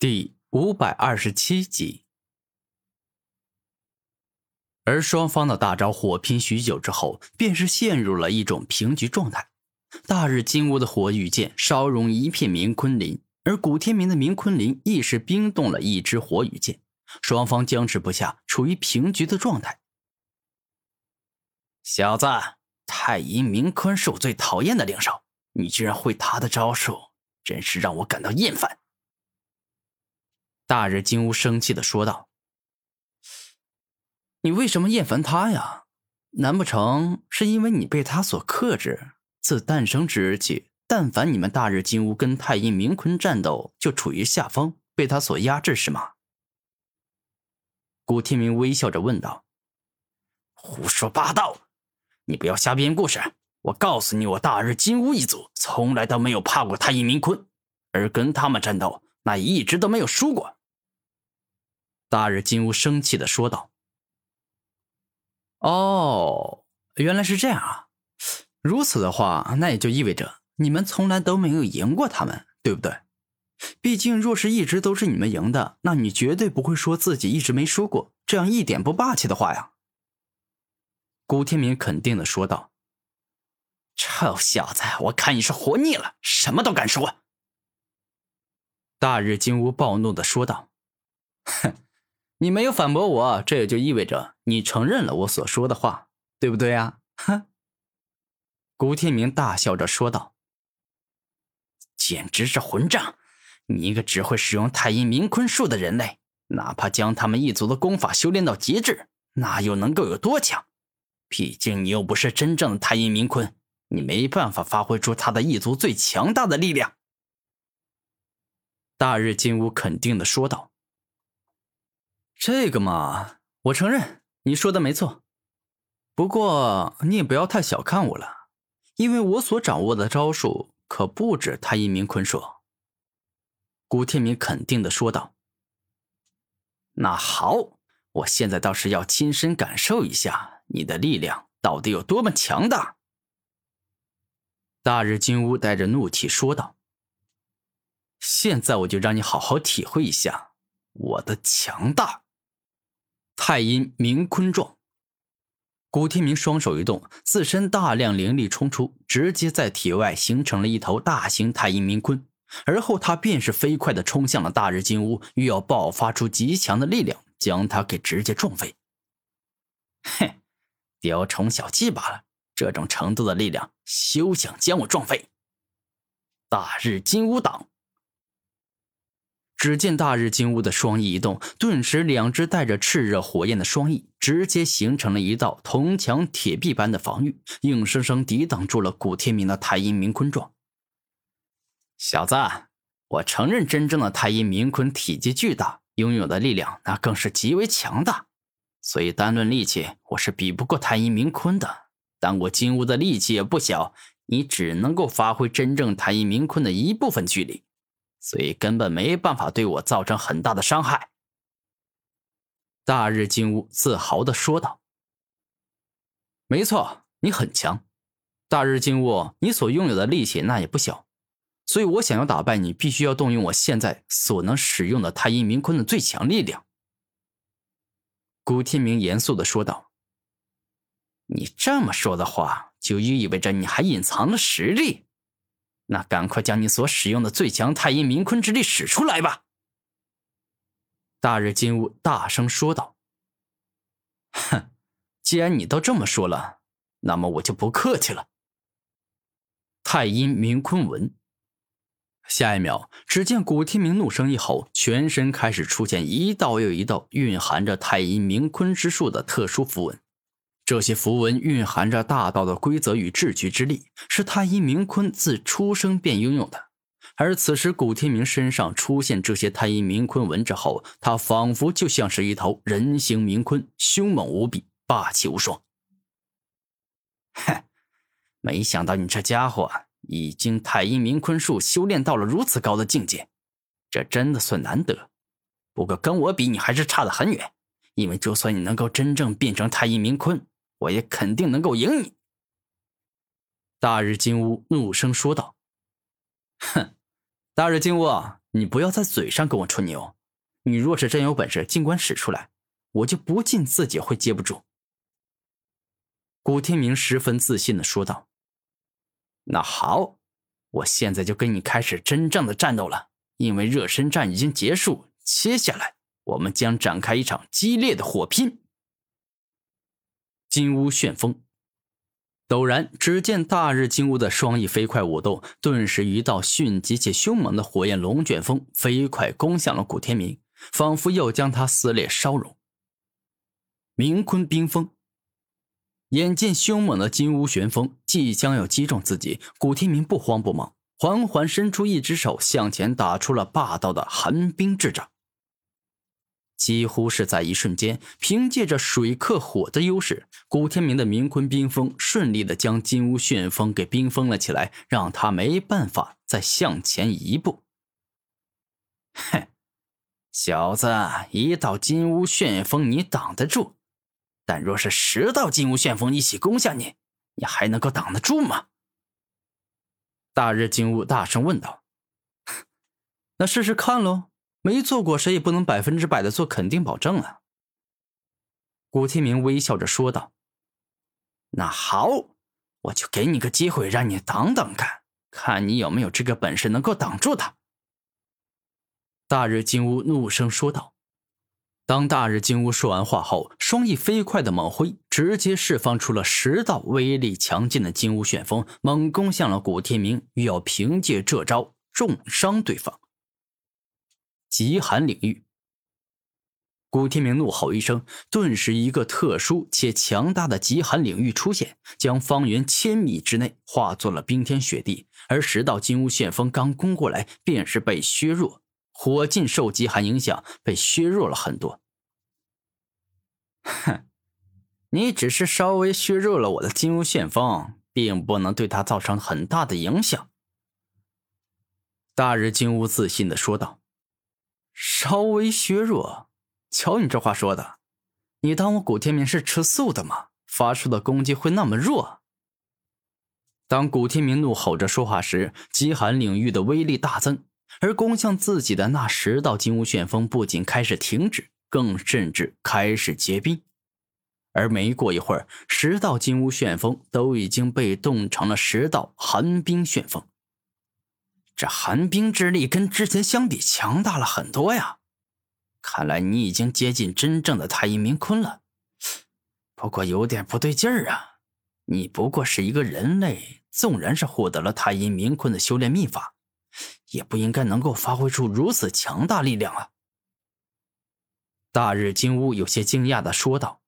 第五百二十七集。而双方的大招火拼许久之后，便是陷入了一种平局状态。大日金乌的火羽剑烧融一片冥坤林，而古天明的冥坤林亦是冰冻了一支火羽剑，双方僵持不下，处于平局的状态。小子，太阴冥坤是我最讨厌的灵兽，你居然会他的招数，真是让我感到厌烦。大日金乌生气的说道：“你为什么厌烦他呀？难不成是因为你被他所克制？自诞生之日起，但凡你们大日金乌跟太阴冥坤战斗，就处于下风，被他所压制，是吗？”古天明微笑着问道：“胡说八道！你不要瞎编故事！我告诉你，我大日金乌一族从来都没有怕过太阴冥坤，而跟他们战斗，那一直都没有输过。”大日金乌生气的说道：“哦，原来是这样啊！如此的话，那也就意味着你们从来都没有赢过他们，对不对？毕竟，若是一直都是你们赢的，那你绝对不会说自己一直没输过这样一点不霸气的话呀。”古天明肯定的说道：“臭小子，我看你是活腻了，什么都敢说。”大日金乌暴怒的说道：“哼！” 你没有反驳我，这也就意味着你承认了我所说的话，对不对呀？哼！古天明大笑着说道：“简直是混账！你一个只会使用太阴冥坤术的人类，哪怕将他们一族的功法修炼到极致，那又能够有多强？毕竟你又不是真正的太阴冥坤，你没办法发挥出他的一族最强大的力量。”大日金乌肯定的说道。这个嘛，我承认你说的没错。不过你也不要太小看我了，因为我所掌握的招数可不止他一名坤术。古天明肯定的说道：“那好，我现在倒是要亲身感受一下你的力量到底有多么强大。”大日金乌带着怒气说道：“现在我就让你好好体会一下我的强大。”太阴冥坤状，古天明双手一动，自身大量灵力冲出，直接在体外形成了一头大型太阴冥坤。而后他便是飞快的冲向了大日金乌，欲要爆发出极强的力量，将他给直接撞飞。哼，雕虫小技罢了，这种程度的力量，休想将我撞飞！大日金乌挡。只见大日金乌的双翼一动，顿时两只带着炽热火焰的双翼直接形成了一道铜墙铁壁般的防御，硬生生抵挡住了古天明的太阴冥坤状。小子，我承认，真正的太阴冥坤体积巨大，拥有的力量那更是极为强大，所以单论力气，我是比不过太阴冥坤的。但我金乌的力气也不小，你只能够发挥真正太阴冥坤的一部分巨力。所以根本没办法对我造成很大的伤害。”大日金乌自豪的说道。“没错，你很强，大日金乌，你所拥有的力气那也不小。所以，我想要打败你，必须要动用我现在所能使用的太阴冥坤的最强力量。”古天明严肃的说道。“你这么说的话，就意味着你还隐藏了实力。”那赶快将你所使用的最强太阴冥坤之力使出来吧！”大日金乌大声说道。“哼，既然你都这么说了，那么我就不客气了。”太阴冥坤纹。下一秒，只见古天明怒声一吼，全身开始出现一道又一道蕴含着太阴冥坤之术的特殊符文。这些符文蕴含着大道的规则与秩序之力，是太阴冥坤自出生便拥有的。而此时，古天明身上出现这些太阴冥坤纹之后，他仿佛就像是一头人形冥坤，凶猛无比，霸气无双。哼，没想到你这家伙已经太阴冥坤术修炼到了如此高的境界，这真的算难得。不过跟我比，你还是差得很远，因为就算你能够真正变成太阴冥坤，我也肯定能够赢你。”大日金乌怒声说道。“哼，大日金乌，你不要在嘴上跟我吹牛。你若是真有本事，尽管使出来，我就不信自己会接不住。”古天明十分自信的说道。“那好，我现在就跟你开始真正的战斗了。因为热身战已经结束，接下来我们将展开一场激烈的火拼。”金乌旋风。陡然，只见大日金乌的双翼飞快舞动，顿时一道迅疾且凶猛的火焰龙卷风飞快攻向了古天明，仿佛要将他撕裂烧融。明坤冰封。眼见凶猛的金乌旋风即将要击中自己，古天明不慌不忙，缓缓伸出一只手向前打出了霸道的寒冰之掌。几乎是在一瞬间，凭借着水克火的优势，古天明的冥坤冰封顺利的将金乌旋风给冰封了起来，让他没办法再向前一步。哼，小子，一道金乌旋风你挡得住，但若是十道金乌旋风一起攻向你，你还能够挡得住吗？大日金乌大声问道：“ 那试试看喽。”没做过，谁也不能百分之百的做肯定保证啊。古天明微笑着说道：“那好，我就给你个机会，让你挡挡看，看你有没有这个本事能够挡住他。”大日金乌怒声说道。当大日金乌说完话后，双翼飞快的猛挥，直接释放出了十道威力强劲的金乌旋风，猛攻向了古天明，欲要凭借这招重伤对方。极寒领域，古天明怒吼一声，顿时一个特殊且强大的极寒领域出现，将方圆千米之内化作了冰天雪地。而十道金乌旋风刚攻过来，便是被削弱，火劲受极寒影响，被削弱了很多。哼，你只是稍微削弱了我的金乌旋风，并不能对他造成很大的影响。大日金乌自信的说道。稍微削弱，瞧你这话说的，你当我古天明是吃素的吗？发出的攻击会那么弱？当古天明怒吼着说话时，极寒领域的威力大增，而攻向自己的那十道金乌旋风不仅开始停止，更甚至开始结冰。而没过一会儿，十道金乌旋风都已经被冻成了十道寒冰旋风。这寒冰之力跟之前相比强大了很多呀，看来你已经接近真正的太阴明坤了。不过有点不对劲儿啊，你不过是一个人类，纵然是获得了太阴明坤的修炼秘法，也不应该能够发挥出如此强大力量啊。大日金乌有些惊讶的说道：“